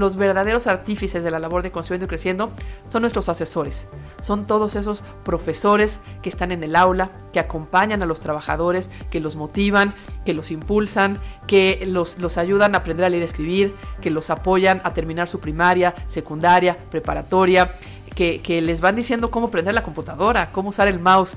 Los verdaderos artífices de la labor de Construyendo y Creciendo son nuestros asesores. Son todos esos profesores que están en el aula, que acompañan a los trabajadores, que los motivan, que los impulsan, que los, los ayudan a aprender a leer y escribir, que los apoyan a terminar su primaria, secundaria, preparatoria, que, que les van diciendo cómo prender la computadora, cómo usar el mouse.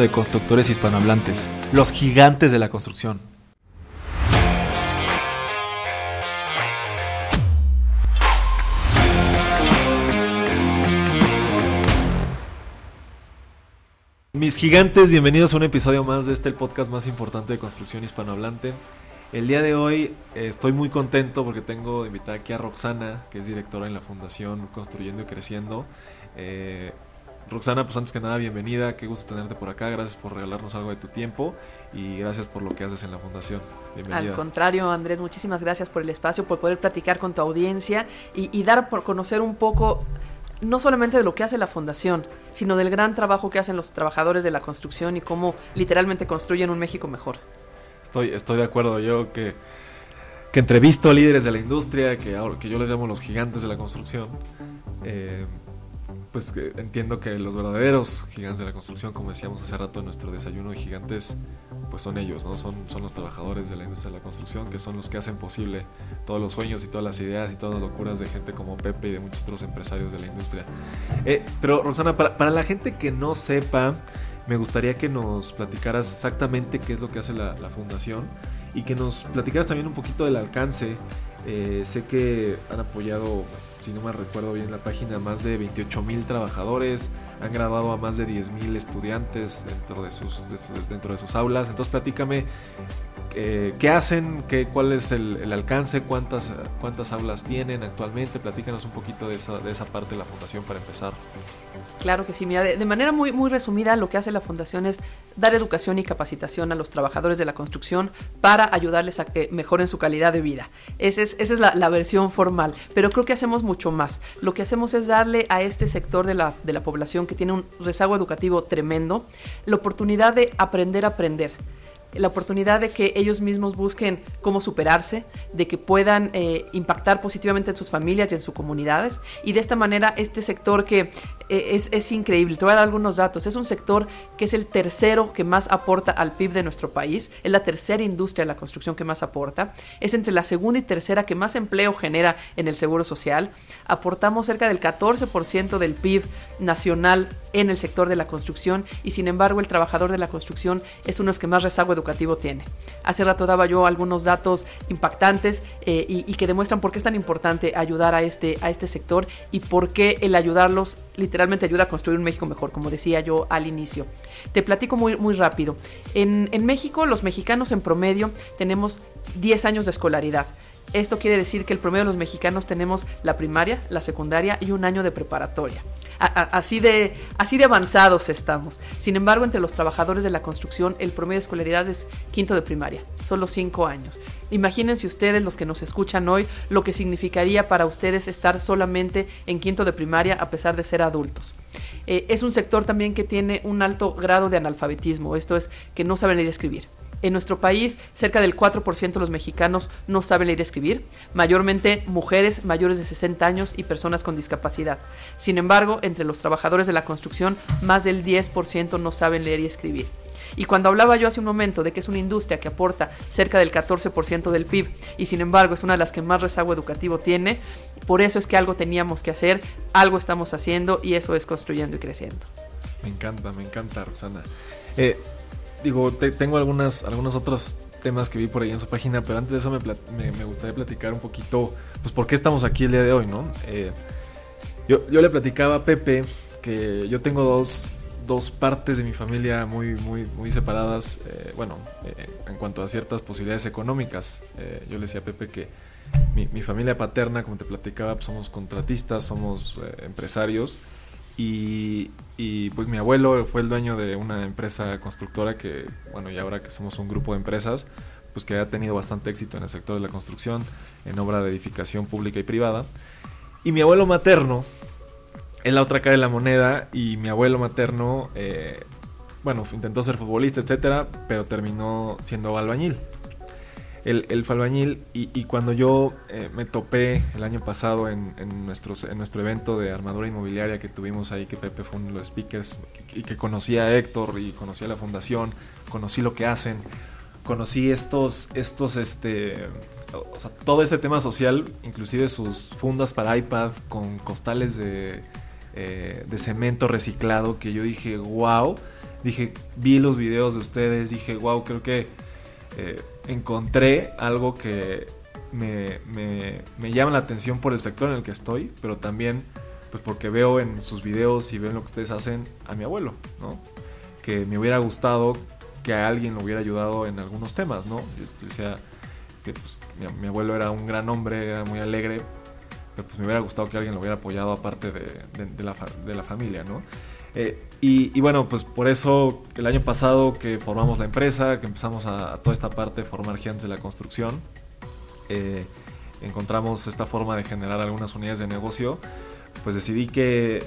de constructores hispanohablantes, los gigantes de la construcción. Mis gigantes, bienvenidos a un episodio más de este el podcast más importante de construcción hispanohablante. El día de hoy eh, estoy muy contento porque tengo de invitar aquí a Roxana, que es directora en la Fundación Construyendo y Creciendo. Eh, Roxana, pues antes que nada, bienvenida, qué gusto tenerte por acá, gracias por regalarnos algo de tu tiempo y gracias por lo que haces en la fundación. Bienvenida. Al contrario, Andrés, muchísimas gracias por el espacio, por poder platicar con tu audiencia y, y dar por conocer un poco no solamente de lo que hace la fundación, sino del gran trabajo que hacen los trabajadores de la construcción y cómo literalmente construyen un México mejor. Estoy, estoy de acuerdo, yo que, que entrevisto a líderes de la industria, que, que yo les llamo los gigantes de la construcción. Eh, pues entiendo que los verdaderos gigantes de la construcción, como decíamos hace rato en nuestro desayuno de gigantes, pues son ellos, ¿no? Son, son los trabajadores de la industria de la construcción, que son los que hacen posible todos los sueños y todas las ideas y todas las locuras de gente como Pepe y de muchos otros empresarios de la industria. Eh, pero Rosana, para, para, la gente que no sepa, me gustaría que nos platicaras exactamente qué es lo que hace la, la fundación y que nos platicaras también un poquito del alcance. Eh, sé que han apoyado si no me recuerdo bien la página, más de 28 mil trabajadores, han graduado a más de 10 mil estudiantes dentro de, sus, de su, dentro de sus aulas. Entonces platícame eh, qué hacen, qué, cuál es el, el, alcance, cuántas, cuántas aulas tienen actualmente. Platícanos un poquito de esa, de esa parte de la fundación para empezar. Claro que sí, mira, de, de, manera muy, muy resumida lo que hace la Fundación es dar educación y capacitación a los trabajadores de la construcción para ayudarles a que mejoren su calidad de vida. Esa es, esa es la, la, versión formal, pero creo que hacemos mucho más. Lo que hacemos es darle a este sector de la, de la población que tiene un rezago educativo tremendo la oportunidad de aprender a aprender la oportunidad de que ellos mismos busquen cómo superarse, de que puedan eh, impactar positivamente en sus familias y en sus comunidades. Y de esta manera, este sector que eh, es, es, increíble, te voy a dar algunos datos, es un sector que es el tercero que más aporta al PIB de nuestro país, es la tercera industria de la construcción que más aporta, es entre la segunda y tercera que más empleo genera en el Seguro Social, aportamos cerca del 14% del PIB nacional en el sector de la construcción y sin embargo el trabajador de la construcción es uno de los que más rezago educativo tiene. Hace rato daba yo algunos datos impactantes eh, y, y, que demuestran por qué es tan importante ayudar a este, a este sector y por qué el ayudarlos literalmente ayuda a construir un México mejor, como decía yo al inicio. Te platico muy, muy rápido. En, en México, los mexicanos en promedio tenemos 10 años de escolaridad. Esto quiere decir que el promedio de los mexicanos tenemos la primaria, la secundaria y un año de preparatoria. Así, de, así de avanzados estamos. Sin embargo, entre los trabajadores de la construcción, el promedio de escolaridad es quinto de primaria, solo cinco años. Imagínense ustedes, los que nos escuchan hoy, lo que significaría para ustedes estar solamente en quinto de primaria a pesar de ser adultos. Eh, es un sector también que tiene un alto grado de analfabetismo, esto es, que no saben leer y escribir. En nuestro país, cerca del 4% de los mexicanos no saben leer y escribir, mayormente mujeres mayores de 60 años y personas con discapacidad. Sin embargo, entre los trabajadores de la construcción, más del 10% no saben leer y escribir. Y cuando hablaba yo hace un momento de que es una industria que aporta cerca del 14% del PIB y sin embargo es una de las que más rezago educativo tiene, por eso es que algo teníamos que hacer, algo estamos haciendo y eso es construyendo y creciendo. Me encanta, me encanta, Rosana. Eh, digo, te, tengo algunas, algunos otros temas que vi por ahí en su página, pero antes de eso me, me, me, gustaría platicar un poquito, pues, por qué estamos aquí el día de hoy, ¿no? Eh, yo, yo, le platicaba a Pepe que yo tengo dos, dos partes de mi familia muy, muy, muy separadas, eh, bueno, eh, en cuanto a ciertas posibilidades económicas. yo le decía a Pepe que mi, familia paterna, como te platicaba, pues, somos contratistas, somos eh, empresarios. Y, pues mi abuelo fue el dueño de una empresa constructora que, bueno, y ahora que somos un grupo de empresas, pues que ha tenido bastante éxito en el sector de la construcción, en obra de edificación pública y privada. Y mi abuelo materno es la otra cara de la moneda y mi abuelo materno, eh, bueno, intentó ser futbolista, etcétera, pero terminó siendo albañil. El, fue albañil y, cuando yo eh, me topé el año pasado en, nuestros, en nuestro evento de armadura inmobiliaria que tuvimos ahí, que Pepe fue uno de los speakers y que conocí a Héctor y conocí a la fundación, conocí lo que hacen, conocí estos, estos, este, o sea, todo este tema social, inclusive sus fundas para iPad con costales de eh, de cemento reciclado que yo dije, wow, dije, vi los videos de ustedes, dije, wow, creo que eh, encontré algo que me, me, llama la atención por el sector en el que estoy, pero también pues porque veo en sus videos y veo lo que ustedes hacen a mi abuelo, ¿no? Que me hubiera gustado que a alguien lo hubiera ayudado en algunos temas, ¿no? Yo decía que pues, mi, abuelo era un gran hombre, era muy alegre, pues me hubiera gustado que alguien lo hubiera apoyado aparte de, la, familia, ¿no? Eh, y, bueno, pues por eso el año pasado que formamos la empresa, que empezamos a, toda esta parte de formar gigantes de la construcción, eh, encontramos esta forma de generar algunas unidades de negocio pues decidí que,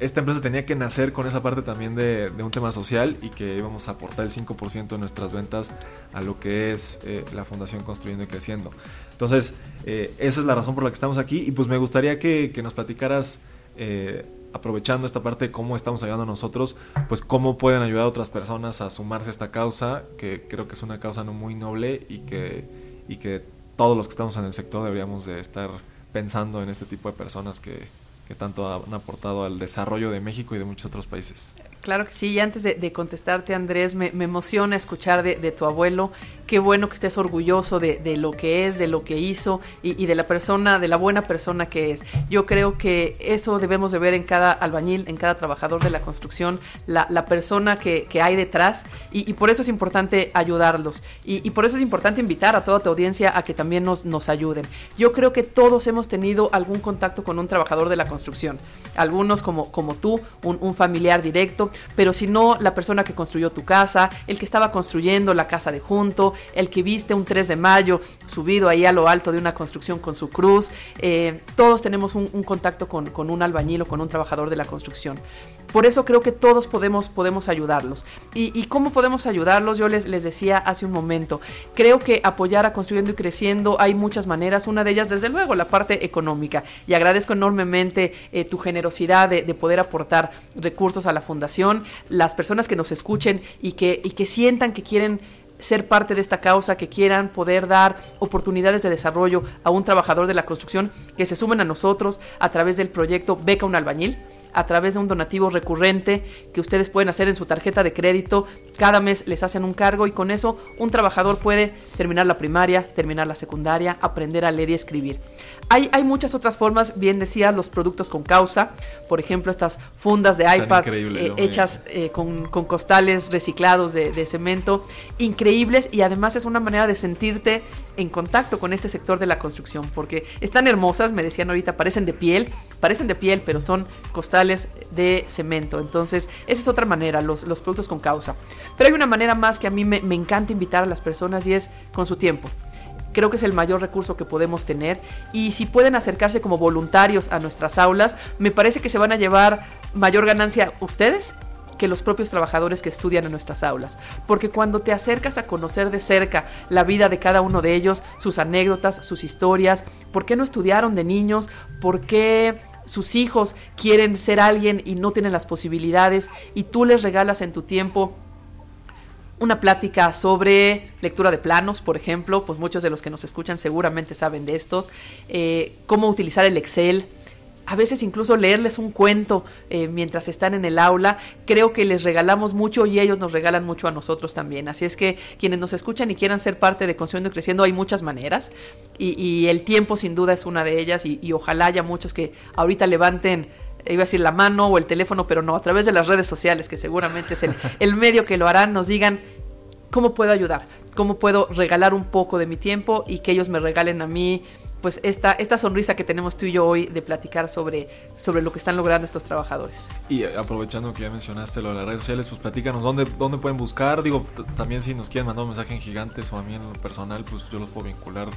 esta empresa tenía que nacer con esa parte también de, un tema social y que íbamos a aportar el 5% de nuestras ventas a lo que es eh, la Fundación Construyendo y Creciendo. Entonces, eh, esa es la razón por la que estamos aquí y pues me gustaría que, nos platicaras, eh, aprovechando esta parte de cómo estamos ayudando nosotros, pues cómo pueden ayudar a otras personas a sumarse a esta causa, que creo que es una causa no muy noble y que, y que todos los que estamos en el sector deberíamos de estar pensando en este tipo de personas que, que tanto han aportado al desarrollo de México y de muchos otros países. Claro que sí, y antes de, contestarte Andrés, me, emociona escuchar de, tu abuelo, qué bueno que estés orgulloso de, lo que es, de lo que hizo y, de la persona, de la buena persona que es. Yo creo que eso debemos de ver en cada albañil, en cada trabajador de la construcción, la, persona que, hay detrás y, por eso es importante ayudarlos y, por eso es importante invitar a toda tu audiencia a que también nos, nos ayuden. Yo creo que todos hemos tenido algún contacto con un trabajador de la construcción, algunos como, como tú, un familiar directo, pero si no, la persona que construyó tu casa, el que estaba construyendo la casa de junto, el que viste un 3 de mayo subido ahí a lo alto de una construcción con su cruz, eh, todos tenemos un, contacto con, un albañil o con un trabajador de la construcción. Por eso creo que todos podemos, podemos ayudarlos. ¿Y, cómo podemos ayudarlos? Yo les, les decía hace un momento, creo que apoyar a Construyendo y Creciendo hay muchas maneras, una de ellas desde luego la parte económica. Y agradezco enormemente eh, tu generosidad de, de poder aportar recursos a la fundación las personas que nos escuchen y que, y que sientan que quieren ser parte de esta causa, que quieran poder dar oportunidades de desarrollo a un trabajador de la construcción, que se sumen a nosotros a través del proyecto Beca un albañil a través de un donativo recurrente que ustedes pueden hacer en su tarjeta de crédito. Cada mes les hacen un cargo y con eso un trabajador puede terminar la primaria, terminar la secundaria, aprender a leer y escribir. Hay, hay muchas otras formas, bien decía, los productos con causa, por ejemplo, estas fundas de iPad eh, hechas eh, con, costales reciclados de, de cemento, increíbles y además es una manera de sentirte en contacto con este sector de la construcción, porque están hermosas, me decían ahorita, parecen de piel, parecen de piel, pero son costales de cemento. Entonces, esa es otra manera, los, los productos con causa. Pero hay una manera más que a mí me, me encanta invitar a las personas y es con su tiempo creo que es el mayor recurso que podemos tener y si pueden acercarse como voluntarios a nuestras aulas, me parece que se van a llevar mayor ganancia ustedes que los propios trabajadores que estudian en nuestras aulas. Porque cuando te acercas a conocer de cerca la vida de cada uno de ellos, sus anécdotas, sus historias, por qué no estudiaron de niños, por qué sus hijos quieren ser alguien y no tienen las posibilidades, y tú les regalas en tu tiempo una plática sobre lectura de planos, por ejemplo, pues muchos de los que nos escuchan seguramente saben de estos, eh, cómo utilizar el Excel, a veces incluso leerles un cuento eh, mientras están en el aula, creo que les regalamos mucho y ellos nos regalan mucho a nosotros también. Así es que quienes nos escuchan y quieran ser parte de Construyendo y Creciendo, hay muchas maneras y, el tiempo sin duda es una de ellas y, ojalá haya muchos que ahorita levanten iba a decir la mano o el teléfono, pero no, a través de las redes sociales, que seguramente es el, el medio que lo harán, nos digan cómo puedo ayudar cómo puedo regalar un poco de mi tiempo y que ellos me regalen a mí pues esta, esta sonrisa que tenemos tú y yo hoy de platicar sobre, sobre lo que están logrando estos trabajadores. Y aprovechando que ya mencionaste lo de las redes sociales, pues platícanos dónde, dónde pueden buscar. Digo, también si nos quieren mandar un mensaje en gigantes o a mí en lo personal, pues yo los puedo vincular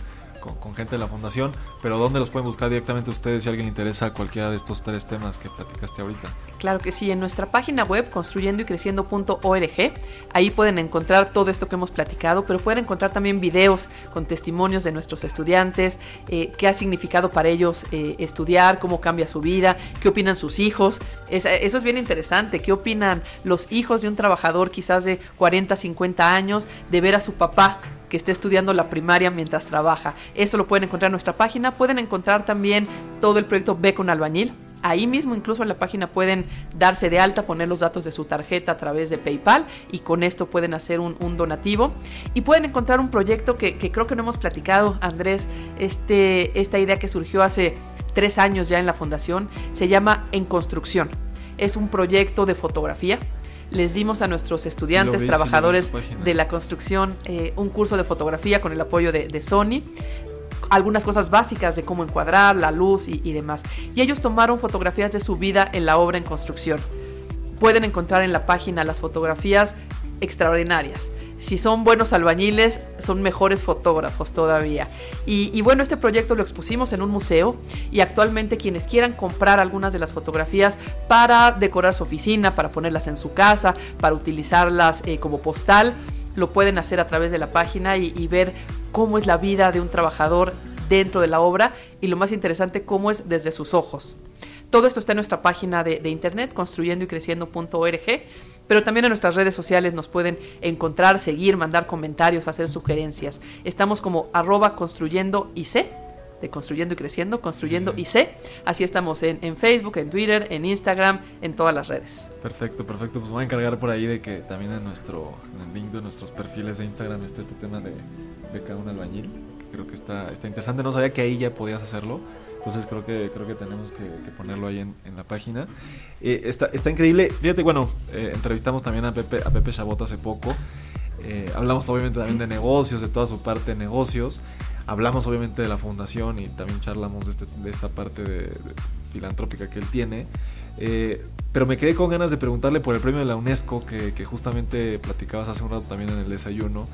con, gente de la fundación, pero ¿dónde los pueden buscar directamente ustedes si alguien le interesa cualquiera de estos tres temas que platicaste ahorita? Claro que sí, en nuestra página web construyendo y creciendo.org, ahí pueden encontrar todo esto que hemos platicado, pero pueden encontrar también videos con testimonios de nuestros estudiantes, eh, qué ha significado para ellos eh, estudiar, cómo cambia su vida, qué opinan sus hijos. eso es bien interesante, qué opinan los hijos de un trabajador quizás de 40, 50 años de ver a su papá que esté estudiando la primaria mientras trabaja. Eso lo pueden encontrar en nuestra página. Pueden encontrar también todo el proyecto Ve con Albañil. Ahí mismo, incluso en la página, pueden darse de alta, poner los datos de su tarjeta a través de PayPal y con esto pueden hacer un, donativo. Y pueden encontrar un proyecto que, creo que no hemos platicado, Andrés, este, esta idea que surgió hace tres años ya en la fundación, se llama En Construcción. Es un proyecto de fotografía les dimos a nuestros estudiantes, trabajadores de la construcción, eh, un curso de fotografía con el apoyo de, Sony algunas cosas básicas de cómo encuadrar, la luz y, demás. Y ellos tomaron fotografías de su vida en la obra en construcción. Pueden encontrar en la página las fotografías extraordinarias. Si son buenos albañiles, son mejores fotógrafos todavía. Y, bueno, este proyecto lo expusimos en un museo y actualmente quienes quieran comprar algunas de las fotografías para decorar su oficina, para ponerlas en su casa, para utilizarlas eh, como postal, lo pueden hacer a través de la página y, ver cómo es la vida de un trabajador dentro de la obra y lo más interesante, cómo es desde sus ojos. Todo esto está en nuestra página de, de internet, construyendo y creciendo.org pero también en nuestras redes sociales nos pueden encontrar, seguir, mandar comentarios, hacer sugerencias. Estamos como arroba construyendo IC, de construyendo y creciendo, construyendo IC. Así estamos en, Facebook, en Twitter, en Instagram, en todas las redes. Perfecto, perfecto. Pues voy a encargar por ahí de que también en nuestro en el link de nuestros perfiles de Instagram esté este tema de, de cada un albañil, que creo que está, está interesante. No sabía que ahí ya podías hacerlo. Entonces creo que, creo que tenemos que, ponerlo ahí en, la página. Eh, está, está, increíble. Fíjate, bueno, eh, entrevistamos también a Pepe, a Pepe Chabot hace poco. Eh, hablamos obviamente también de negocios, de toda su parte de negocios. Hablamos obviamente de la fundación y también charlamos de, este, de esta parte filantrópica que él tiene. pero me quedé con ganas de preguntarle por el premio de la UNESCO que justamente platicabas hace un rato también en el desayuno.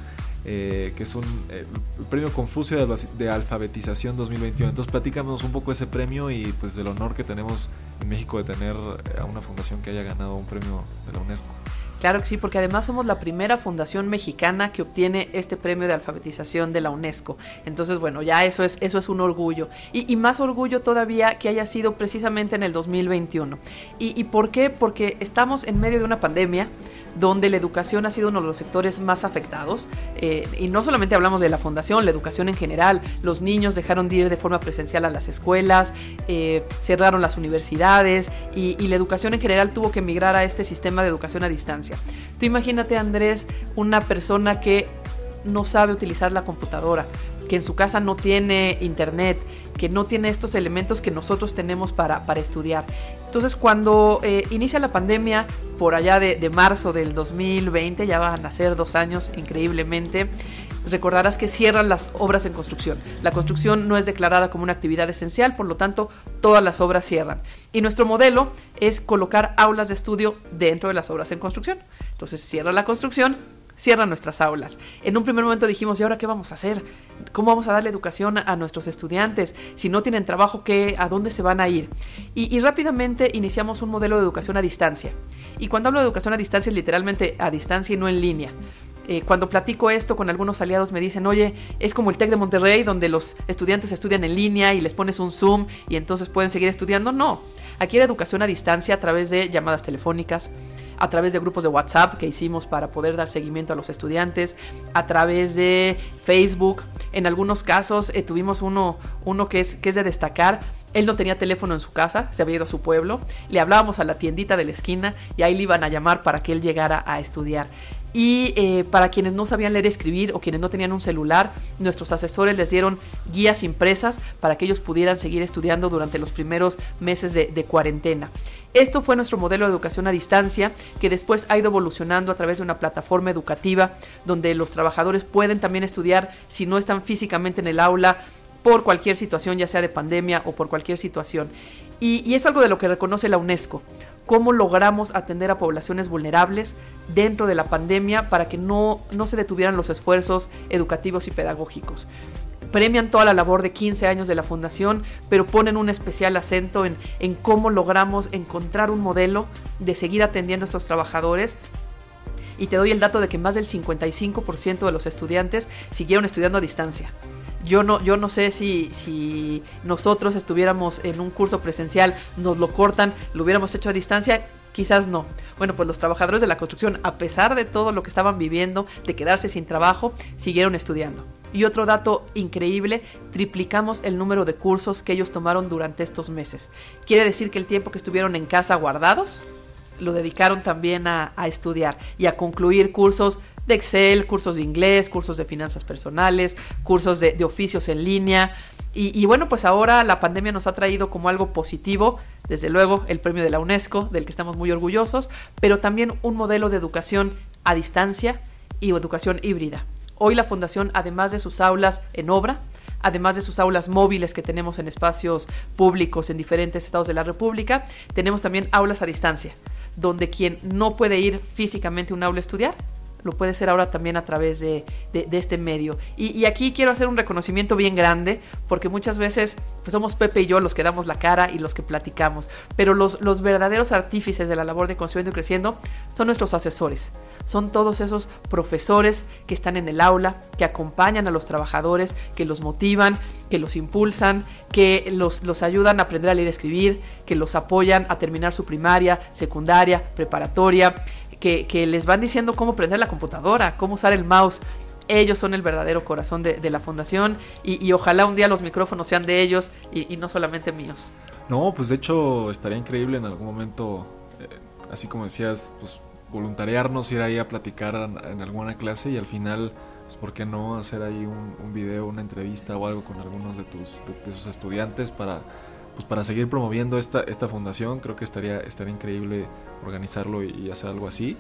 Eh, que es un eh, el premio Confucio de, Alfabetización 2021. Entonces platícanos un poco ese premio y pues del honor que tenemos en México de tener eh, a una fundación que haya ganado un premio de la UNESCO. Claro que sí, porque además somos la primera fundación mexicana que obtiene este premio de alfabetización de la UNESCO. Entonces, bueno, ya eso es, eso es un orgullo. Y, más orgullo todavía que haya sido precisamente en el 2021. ¿Y, ¿Y por qué? Porque estamos en medio de una pandemia donde la educación ha sido uno de los sectores más afectados. Eh, y no solamente hablamos de la fundación, la educación en general. Los niños dejaron de ir de forma presencial a las escuelas, eh, cerraron las universidades y, y la educación en general tuvo que migrar a este sistema de educación a distancia. Tú imagínate, Andrés, una persona que no sabe utilizar la computadora, que en su casa no tiene internet, que no tiene estos elementos que nosotros tenemos para, para estudiar. Entonces cuando eh, inicia la pandemia, por allá de, marzo del 2020, ya van a ser dos años increíblemente, recordarás que cierran las obras en construcción. La construcción no es declarada como una actividad esencial, por lo tanto, todas las obras cierran. Y nuestro modelo es colocar aulas de estudio dentro de las obras en construcción. Entonces, cierra la construcción, cierran nuestras aulas. En un primer momento dijimos, ¿y ahora qué vamos a hacer? ¿Cómo vamos a darle educación a nuestros estudiantes? Si no tienen trabajo, ¿qué, ¿a dónde se van a ir? Y, rápidamente iniciamos un modelo de educación a distancia. Y cuando hablo de educación a distancia es literalmente a distancia y no en línea. Eh, cuando platico esto con algunos aliados me dicen, oye, es como el TEC de Monterrey donde los estudiantes estudian en línea y les pones un Zoom y entonces pueden seguir estudiando. No, aquí era educación a distancia a través de llamadas telefónicas, a través de grupos de WhatsApp que hicimos para poder dar seguimiento a los estudiantes, a través de Facebook. En algunos casos eh, tuvimos uno, uno que, es, que es de destacar. Él no tenía teléfono en su casa, se había ido a su pueblo. Le hablábamos a la tiendita de la esquina y ahí le iban a llamar para que él llegara a estudiar. Y eh, para quienes no sabían leer y escribir o quienes no tenían un celular, nuestros asesores les dieron guías impresas para que ellos pudieran seguir estudiando durante los primeros meses de, de cuarentena. Esto fue nuestro modelo de educación a distancia, que después ha ido evolucionando a través de una plataforma educativa donde los trabajadores pueden también estudiar si no están físicamente en el aula por cualquier situación, ya sea de pandemia o por cualquier situación. Y, es algo de lo que reconoce la UNESCO, cómo logramos atender a poblaciones vulnerables dentro de la pandemia para que no, no se detuvieran los esfuerzos educativos y pedagógicos premian toda la labor de 15 años de la fundación, pero ponen un especial acento en, en, cómo logramos encontrar un modelo de seguir atendiendo a estos trabajadores. Y te doy el dato de que más del 55% de los estudiantes siguieron estudiando a distancia. Yo no, yo no sé si, si nosotros estuviéramos en un curso presencial, nos lo cortan, lo hubiéramos hecho a distancia, quizás no. Bueno, pues los trabajadores de la construcción, a pesar de todo lo que estaban viviendo, de quedarse sin trabajo, siguieron estudiando. Y otro dato increíble, triplicamos el número de cursos que ellos tomaron durante estos meses. Quiere decir que el tiempo que estuvieron en casa guardados, lo dedicaron también a, a estudiar y a concluir cursos de Excel, cursos de inglés, cursos de finanzas personales, cursos de, oficios en línea. Y, bueno, pues ahora la pandemia nos ha traído como algo positivo, desde luego el premio de la UNESCO, del que estamos muy orgullosos, pero también un modelo de educación a distancia y educación híbrida. Hoy la Fundación, además de sus aulas en obra, además de sus aulas móviles que tenemos en espacios públicos en diferentes estados de la República, tenemos también aulas a distancia, donde quien no puede ir físicamente a un aula a estudiar, lo puede ser ahora también a través de, este medio. Y, aquí quiero hacer un reconocimiento bien grande, porque muchas veces pues somos Pepe y yo los que damos la cara y los que platicamos, pero los, los verdaderos artífices de la labor de Construyendo y Creciendo son nuestros asesores, son todos esos profesores que están en el aula, que acompañan a los trabajadores, que los motivan, que los impulsan, que los, los ayudan a aprender a leer y escribir, que los apoyan a terminar su primaria, secundaria, preparatoria, que, les van diciendo cómo prender la computadora, cómo usar el mouse. Ellos son el verdadero corazón de, la fundación y, ojalá un día los micrófonos sean de ellos y, no solamente míos. No, pues de hecho estaría increíble en algún momento, eh, así como decías, pues voluntariarnos, ir ahí a platicar en, alguna clase y al final, pues por qué no hacer ahí un, video, una entrevista o algo con algunos de tus de, sus estudiantes para pues para seguir promoviendo esta, esta fundación. Creo que estaría, estaría increíble organizarlo y, hacer algo así.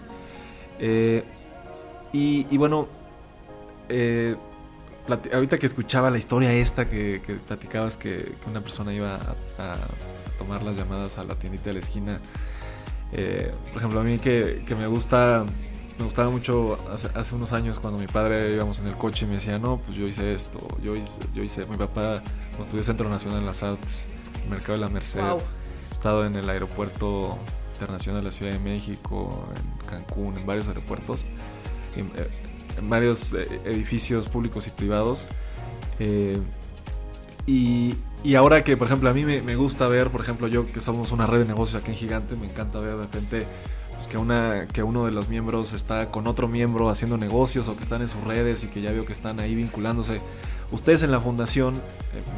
Eh, y, bueno, eh, ahorita que escuchaba la historia esta que, platicabas que, una persona iba a, tomar las llamadas a la tiendita de la esquina. Eh, por ejemplo, a mí que, me gusta me gustaba mucho hace, unos años cuando mi padre íbamos en el coche y me decía, no, pues yo hice esto, yo hice, yo hice mi papá estudió Centro Nacional de las Artes, Mercado de la Merced, he estado en el aeropuerto internacional de la Ciudad de México, en Cancún, en varios aeropuertos, en, eh, varios eh, edificios públicos y privados. Eh, y, y, ahora que, por ejemplo, a mí me, me, gusta ver, por ejemplo, yo que somos una red de negocios aquí en Gigante, me encanta ver de repente pues, que, una, que uno de los miembros está con otro miembro haciendo negocios o que están en sus redes y que ya veo que están ahí vinculándose. Ustedes en la fundación,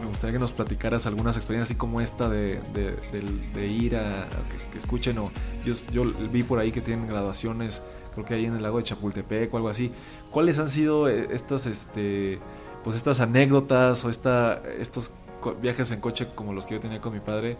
me gustaría que nos platicaras algunas experiencias así como esta de, de, ir a, que, escuchen o yo, yo, vi por ahí que tienen graduaciones, creo que ahí en el lago de Chapultepec o algo así. ¿Cuáles han sido eh, estas, este, pues estas anécdotas o esta, estos viajes en coche como los que yo tenía con mi padre?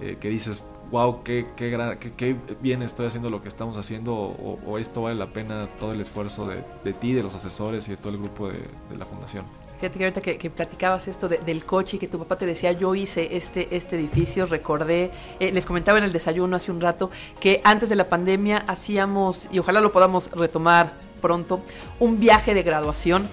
Eh, que dices, wow, qué, qué, qué, bien estoy haciendo lo que estamos haciendo, o, esto vale la pena todo el esfuerzo de, de, ti, de los asesores y de todo el grupo de, de la fundación. Fíjate que ahorita que, platicabas esto del coche y que tu papá te decía, yo hice este, este edificio, recordé, eh, les comentaba en el desayuno hace un rato, que antes de la pandemia hacíamos, y ojalá lo podamos retomar pronto, un viaje de graduación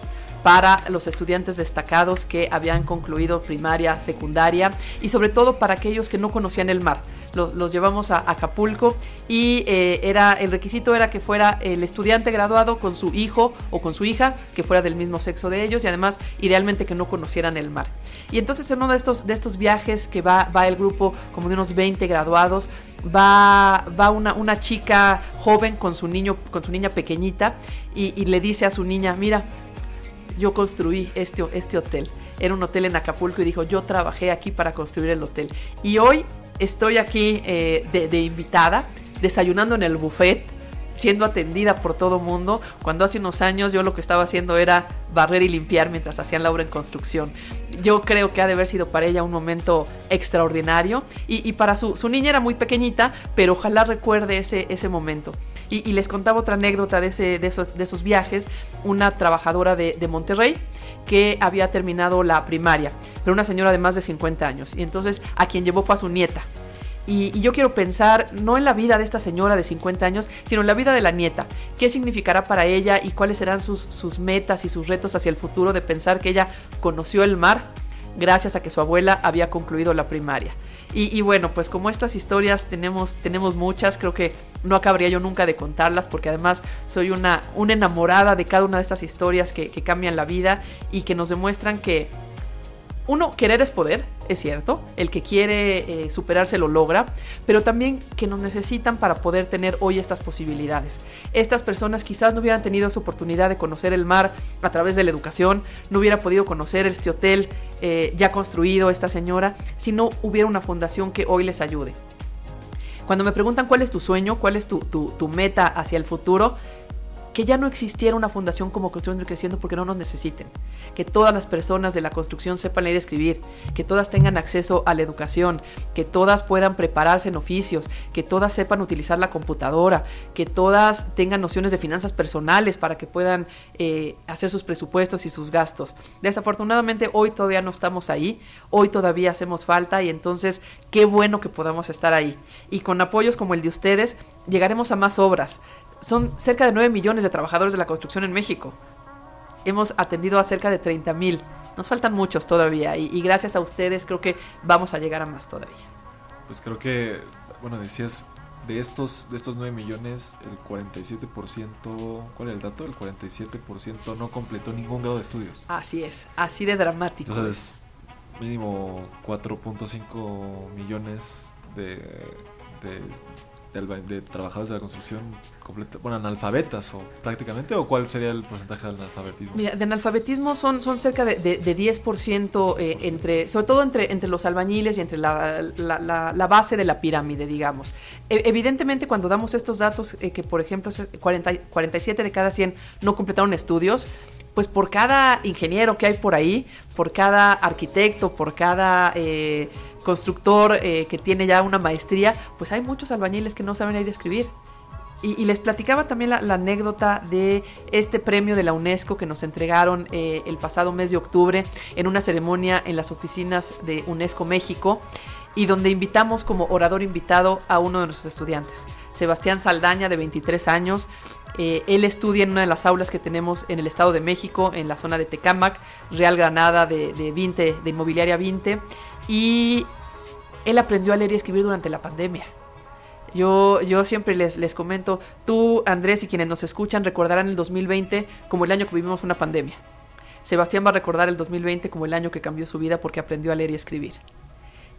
para los estudiantes destacados que habían concluido primaria, secundaria y sobre todo para aquellos que no conocían el mar. Los, llevamos a Acapulco y eh, era el requisito era que fuera el estudiante graduado con su hijo o con su hija que fuera del mismo sexo de ellos y además idealmente que no conocieran el mar. Y entonces en uno de estos, de estos viajes que va, va el grupo como de unos 20 graduados, va, va una, una, chica joven con su niño, con su niña pequeñita y, y, le dice a su niña, mira, yo construí este, este hotel. Era un hotel en Acapulco y dijo, yo trabajé aquí para construir el hotel. Y hoy estoy aquí eh, de, invitada, desayunando en el buffet siendo atendida por todo mundo, cuando hace unos años yo lo que estaba haciendo era barrer y limpiar mientras hacían la obra en construcción. Yo creo que ha de haber sido para ella un momento extraordinario y, para su, niña era muy pequeñita, pero ojalá recuerde ese, momento. Y, les contaba otra anécdota de, ese, esos viajes, una trabajadora de, de Monterrey que había terminado la primaria, pero una señora de más de 50 años. Y entonces a quien llevó fue a su nieta. Y, yo quiero pensar no en la vida de esta señora de 50 años, sino en la vida de la nieta. ¿Qué significará para ella y cuáles serán sus, sus metas y sus retos hacia el futuro de pensar que ella conoció el mar gracias a que su abuela había concluido la primaria? Y, bueno, pues como estas historias tenemos, tenemos muchas, creo que no acabaría yo nunca de contarlas porque además soy una, una enamorada de cada una de estas historias que, que cambian la vida y que nos demuestran que uno, querer es poder, es cierto, el que quiere eh, superarse lo logra, pero también que nos necesitan para poder tener hoy estas posibilidades. Estas personas quizás no hubieran tenido esa oportunidad de conocer el mar a través de la educación, no hubiera podido conocer este hotel eh, ya construido, esta señora, si no hubiera una fundación que hoy les ayude. Cuando me preguntan cuál es tu sueño, cuál es tu, tu meta hacia el futuro, que ya no existiera una fundación como Construyendo y Creciendo porque no nos necesiten, que todas las personas de la construcción sepan leer y escribir, que todas tengan acceso a la educación, que todas puedan prepararse en oficios, que todas sepan utilizar la computadora, que todas tengan nociones de finanzas personales para que puedan eh, hacer sus presupuestos y sus gastos. Desafortunadamente hoy todavía no estamos ahí, hoy todavía hacemos falta y entonces qué bueno que podamos estar ahí. Y con apoyos como el de ustedes llegaremos a más obras, son cerca de 9 millones de trabajadores de la construcción en México. Hemos atendido a cerca de 30 mil. Nos faltan muchos todavía y, gracias a ustedes creo que vamos a llegar a más todavía. Pues creo que, bueno, decías, de estos, de estos 9 millones, el 47%, ¿cuál es el dato? El 47% no completó ningún grado de estudios. Así es, así de dramático. Entonces, mínimo 4.5 millones de, de de, trabajadores de la construcción completa, bueno, analfabetas o prácticamente, o cuál sería el porcentaje de analfabetismo? Mira, de analfabetismo son, son cerca de, de, 10% eh, entre, sobre todo entre, entre los albañiles y entre la, la, base de la pirámide, digamos. E, evidentemente, cuando damos estos datos, eh, que por ejemplo 40, 47 de cada 100 no completaron estudios, pues por cada ingeniero que hay por ahí, por cada arquitecto, por cada eh, constructor eh, que tiene ya una maestría, pues hay muchos albañiles que no saben ir a escribir. Y, les platicaba también la, anécdota de este premio de la UNESCO que nos entregaron eh, el pasado mes de octubre en una ceremonia en las oficinas de UNESCO México y donde invitamos como orador invitado a uno de nuestros estudiantes, Sebastián Saldaña, de 23 años. Eh, él estudia en una de las aulas que tenemos en el Estado de México, en la zona de Tecámac, Real Granada de, de, 20, de Inmobiliaria 20, y él aprendió a leer y escribir durante la pandemia. Yo, yo siempre les, les comento, tú, Andrés, y quienes nos escuchan recordarán el 2020 como el año que vivimos una pandemia. Sebastián va a recordar el 2020 como el año que cambió su vida porque aprendió a leer y escribir.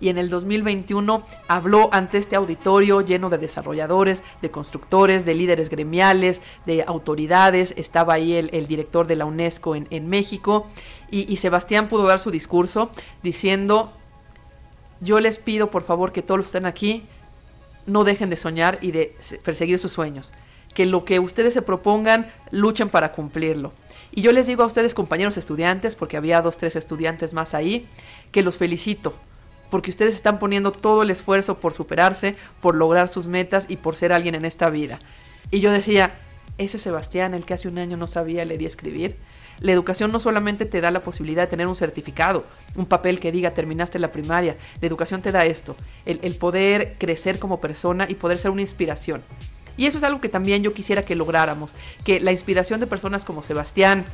Y en el 2021 habló ante este auditorio lleno de desarrolladores, de constructores, de líderes gremiales, de autoridades. Estaba ahí el, director de la UNESCO en, en México. Y, y Sebastián pudo dar su discurso diciendo yo les pido por favor que todos los que estén aquí no dejen de soñar y de perseguir sus sueños. Que lo que ustedes se propongan, luchen para cumplirlo. Y yo les digo a ustedes, compañeros estudiantes, porque había dos, tres estudiantes más ahí, que los felicito, porque ustedes están poniendo todo el esfuerzo por superarse, por lograr sus metas y por ser alguien en esta vida. Y yo decía, ese Sebastián, el que hace un año no sabía leer y escribir, la educación no solamente te da la posibilidad de tener un certificado, un papel que diga terminaste la primaria, la educación te da esto, el, poder crecer como persona y poder ser una inspiración. Y eso es algo que también yo quisiera que lográramos, que la inspiración de personas como Sebastián,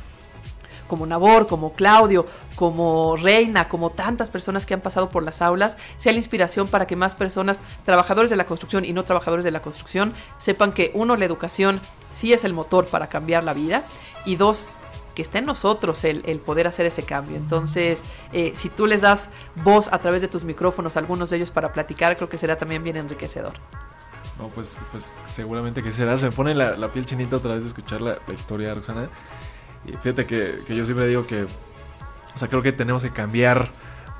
como Nabor, como Claudio, como Reina, como tantas personas que han pasado por las aulas, sea la inspiración para que más personas, trabajadores de la construcción y no trabajadores de la construcción, sepan que uno, la educación sí es el motor para cambiar la vida y dos, que esté en nosotros el, poder hacer ese cambio. Entonces, eh, si tú les das voz a través de tus micrófonos a algunos de ellos para platicar, creo que será también bien enriquecedor. No, pues, pues seguramente que será. Se me pone la, piel chinita otra vez de escuchar la, historia de Roxana. Y fíjate que, yo siempre digo que, o sea, creo que tenemos que cambiar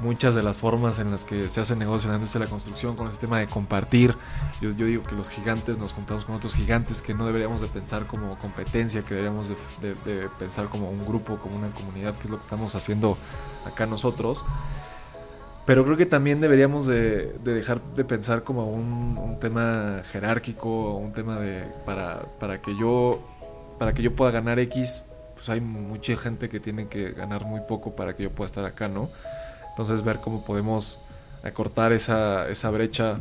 muchas de las formas en las que se hace negocio en la industria de la construcción, con el sistema de compartir. Yo, digo que los gigantes nos juntamos con otros gigantes que no deberíamos de pensar como competencia, que deberíamos de, pensar como un grupo, como una comunidad, que es lo que estamos haciendo acá nosotros. Pero creo que también deberíamos de, dejar de pensar como un, un, tema jerárquico, un tema de para, para que yo para que yo pueda ganar X, pues hay mucha gente que tiene que ganar muy poco para que yo pueda estar acá, ¿no? Entonces ver cómo podemos acortar esa, esa brecha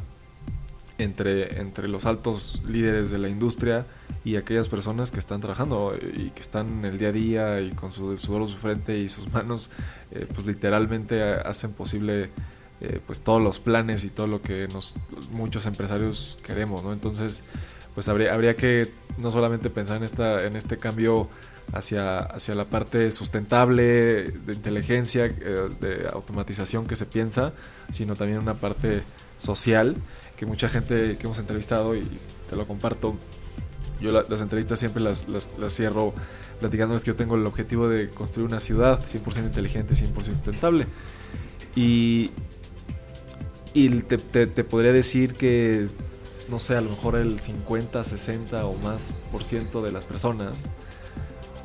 entre, entre los altos líderes de la industria y aquellas personas que están trabajando y que están en el día a día y con su sudor su frente y sus manos, eh, pues literalmente hacen posible eh, pues todos los planes y todo lo que nos, muchos empresarios queremos, ¿no? Entonces, pues habría, habría que no solamente pensar en, esta, en este cambio hacia, hacia la parte sustentable, de inteligencia, eh, de automatización que se piensa, sino también una parte social, que mucha gente que hemos entrevistado, y te lo comparto, yo las entrevistas siempre las, las, las cierro platicándoles que yo tengo el objetivo de construir una ciudad 100% inteligente, 100% sustentable. Y, y te, te, te podría decir que, no sé, a lo mejor el 50, 60 o más por ciento de las personas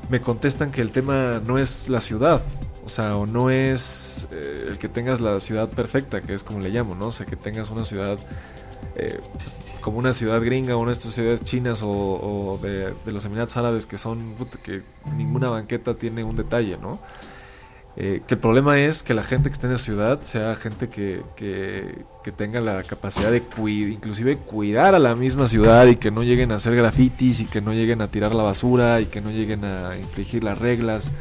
me contestan que el tema no es la ciudad, o sea, o no es eh, el que tengas la ciudad perfecta, que es como le llamo, ¿no? O sea, que tengas una ciudad eh, pues, como una ciudad gringa o una de estas ciudades chinas o, de, de, los Emiratos Árabes que son, que ninguna banqueta tiene un detalle, ¿no? Eh, que el problema es que la gente que esté en la ciudad sea gente que, que, tenga la capacidad de cuidar, inclusive cuidar a la misma ciudad y que no lleguen a hacer grafitis y que no lleguen a tirar la basura y que no lleguen a infringir las reglas.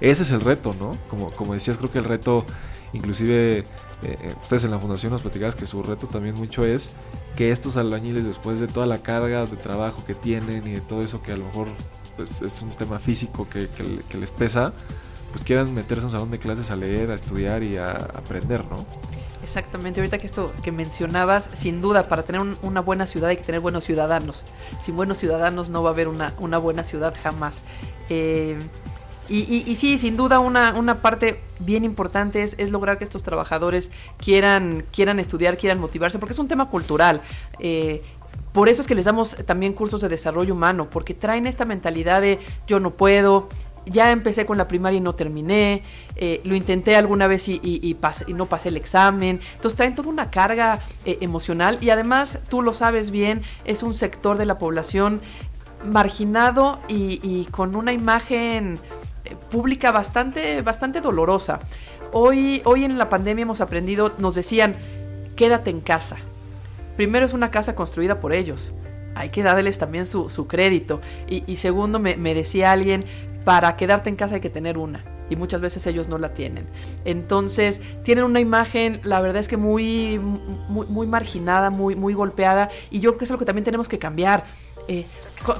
Ese es el reto, ¿no? Como, como decías, creo que el reto, inclusive eh, eh, ustedes en la fundación nos platicabas que su reto también mucho es que estos albañiles después de toda la carga de trabajo que tienen y de todo eso que a lo mejor pues, es un tema físico que, que les pesa, pues quieran meterse en un salón de clases a leer, a estudiar y a aprender, ¿no? Exactamente, ahorita que esto que mencionabas, sin duda, para tener una buena ciudad hay que tener buenos ciudadanos. Sin buenos ciudadanos no va a haber una, una buena ciudad jamás. Eh, y, sí, sin duda una, una parte bien importante es, es, lograr que estos trabajadores quieran, quieran estudiar, quieran motivarse, porque es un tema cultural. Eh, por eso es que les damos también cursos de desarrollo humano, porque traen esta mentalidad de yo no puedo, ya empecé con la primaria y no terminé, eh, lo intenté alguna vez y, no pasé el examen. Entonces traen toda una carga eh, emocional y además, tú lo sabes bien, es un sector de la población marginado y, con una imagen eh, pública bastante, bastante dolorosa. Hoy, hoy en la pandemia hemos aprendido, nos decían, quédate en casa. Primero es una casa construida por ellos hay que darles también su, crédito. Y, segundo, me, decía alguien, para quedarte en casa hay que tener una. Y muchas veces ellos no la tienen. Entonces, tienen una imagen, la verdad es que muy, muy, marginada, muy, muy golpeada. Y yo creo que es algo que también tenemos que cambiar. Eh,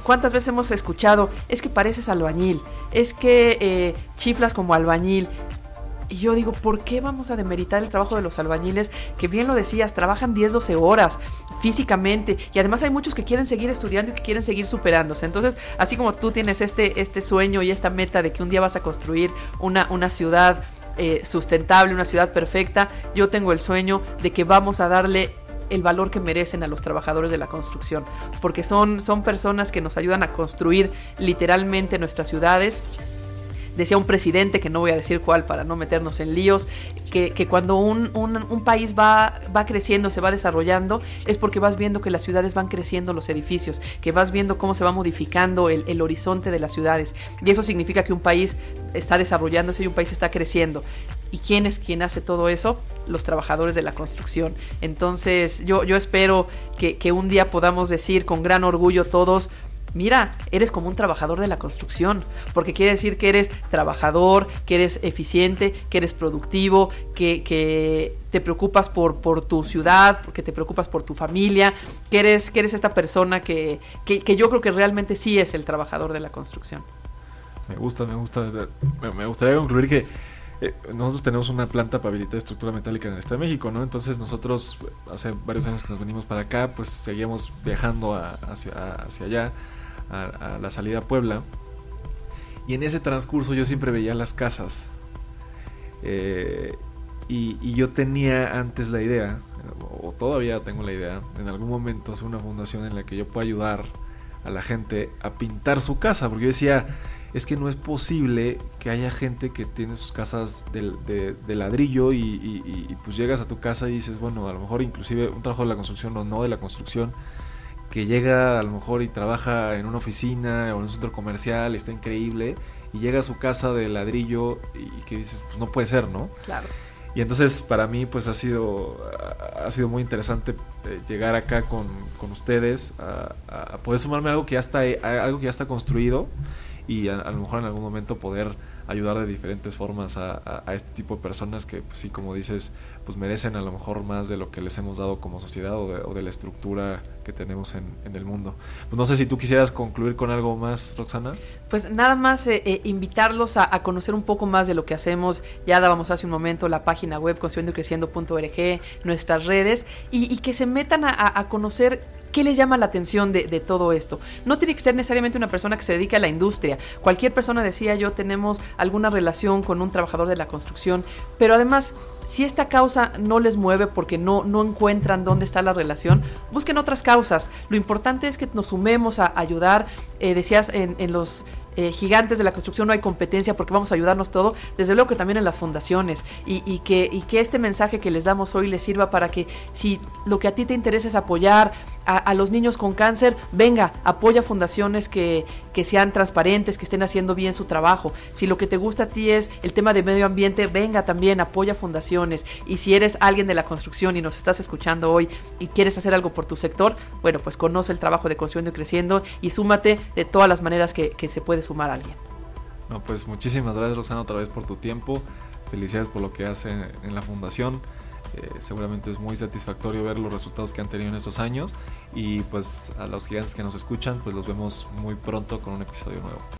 ¿Cuántas veces hemos escuchado? Es que pareces albañil, es que eh, chiflas como albañil, y yo digo, ¿por qué vamos a demeritar el trabajo de los albañiles? Que bien lo decías, trabajan 10, 12 horas físicamente y además hay muchos que quieren seguir estudiando y que quieren seguir superándose. Entonces, así como tú tienes este, este sueño y esta meta de que un día vas a construir una, una ciudad eh, sustentable, una ciudad perfecta, yo tengo el sueño de que vamos a darle el valor que merecen a los trabajadores de la construcción, porque son, son personas que nos ayudan a construir literalmente nuestras ciudades decía un presidente, que no voy a decir cuál para no meternos en líos, que, cuando un, país va, va creciendo, se va desarrollando, es porque vas viendo que las ciudades van creciendo los edificios, que vas viendo cómo se va modificando el, horizonte de las ciudades. Y eso significa que un país está desarrollándose y un país está creciendo. ¿Y quién es quien hace todo eso? Los trabajadores de la construcción. Entonces yo, yo espero que, que un día podamos decir con gran orgullo todos, mira, eres como un trabajador de la construcción, porque quiere decir que eres trabajador, que eres eficiente, que eres productivo, que, te preocupas por, tu ciudad, que te preocupas por tu familia, que eres, que eres esta persona que, yo creo que realmente sí es el trabajador de la construcción. Me gusta, me gusta. Me gustaría concluir que eh, nosotros tenemos una planta para habilitar estructura metálica en el Estado de México, ¿no? Entonces nosotros hace varios años que nos venimos para acá, pues seguimos viajando hacia, hacia allá a, la salida a Puebla. Y en ese transcurso yo siempre veía las casas. Eh, Y, yo tenía antes la idea, o todavía tengo la idea, en algún momento hacer una fundación en la que yo pueda ayudar a la gente a pintar su casa, porque yo decía, es que no es posible que haya gente que tiene sus casas de, ladrillo y, pues llegas a tu casa y dices, bueno, a lo mejor inclusive un trabajo de la construcción o no de la construcción, que llega a lo mejor y trabaja en una oficina o en un centro comercial, está increíble, y llega a su casa de ladrillo y que dices, pues no puede ser, ¿no? Claro. Y entonces para mí pues ha sido, ha sido muy interesante eh, llegar acá con, ustedes a, poder sumarme a algo que ya está, algo que ya está construido y a, lo mejor en algún momento poder ayudar de diferentes formas a, este tipo de personas que pues, sí como dices pues merecen a lo mejor más de lo que les hemos dado como sociedad o de, la estructura que tenemos en, el mundo. Pues no sé si tú quisieras concluir con algo más, Roxana. Pues nada más eh, eh, invitarlos a, conocer un poco más de lo que hacemos. Ya dábamos hace un momento la página web construyendocreciendo.org, nuestras redes, y, que se metan a conocer ¿Qué les llama la atención de, todo esto? No tiene que ser necesariamente una persona que se dedique a la industria. Cualquier persona, decía yo, tenemos alguna relación con un trabajador de la construcción, pero además, si esta causa no les mueve porque no, no encuentran dónde está la relación, busquen otras causas. Lo importante es que nos sumemos a ayudar, eh, decías, en, en los eh, gigantes de la construcción no hay competencia porque vamos a ayudarnos todo, desde luego que también en las fundaciones y, que, este mensaje que les damos hoy les sirva para que si lo que a ti te interesa es apoyar a, los niños con cáncer, venga, apoya fundaciones que, que sean transparentes, que estén haciendo bien su trabajo. Si lo que te gusta a ti es el tema de medio ambiente, venga también, apoya fundaciones. Y si eres alguien de la construcción y nos estás escuchando hoy y quieres hacer algo por tu sector, bueno, pues conoce el trabajo de Construyendo y Creciendo y súmate de todas las maneras que, que se puede sumar a alguien. No, pues muchísimas gracias Rosana otra vez por tu tiempo. Felicidades por lo que hace en la fundación. Eh, seguramente es muy satisfactorio ver los resultados que han tenido en estos años y pues a los gigantes que nos escuchan pues los vemos muy pronto con un episodio nuevo.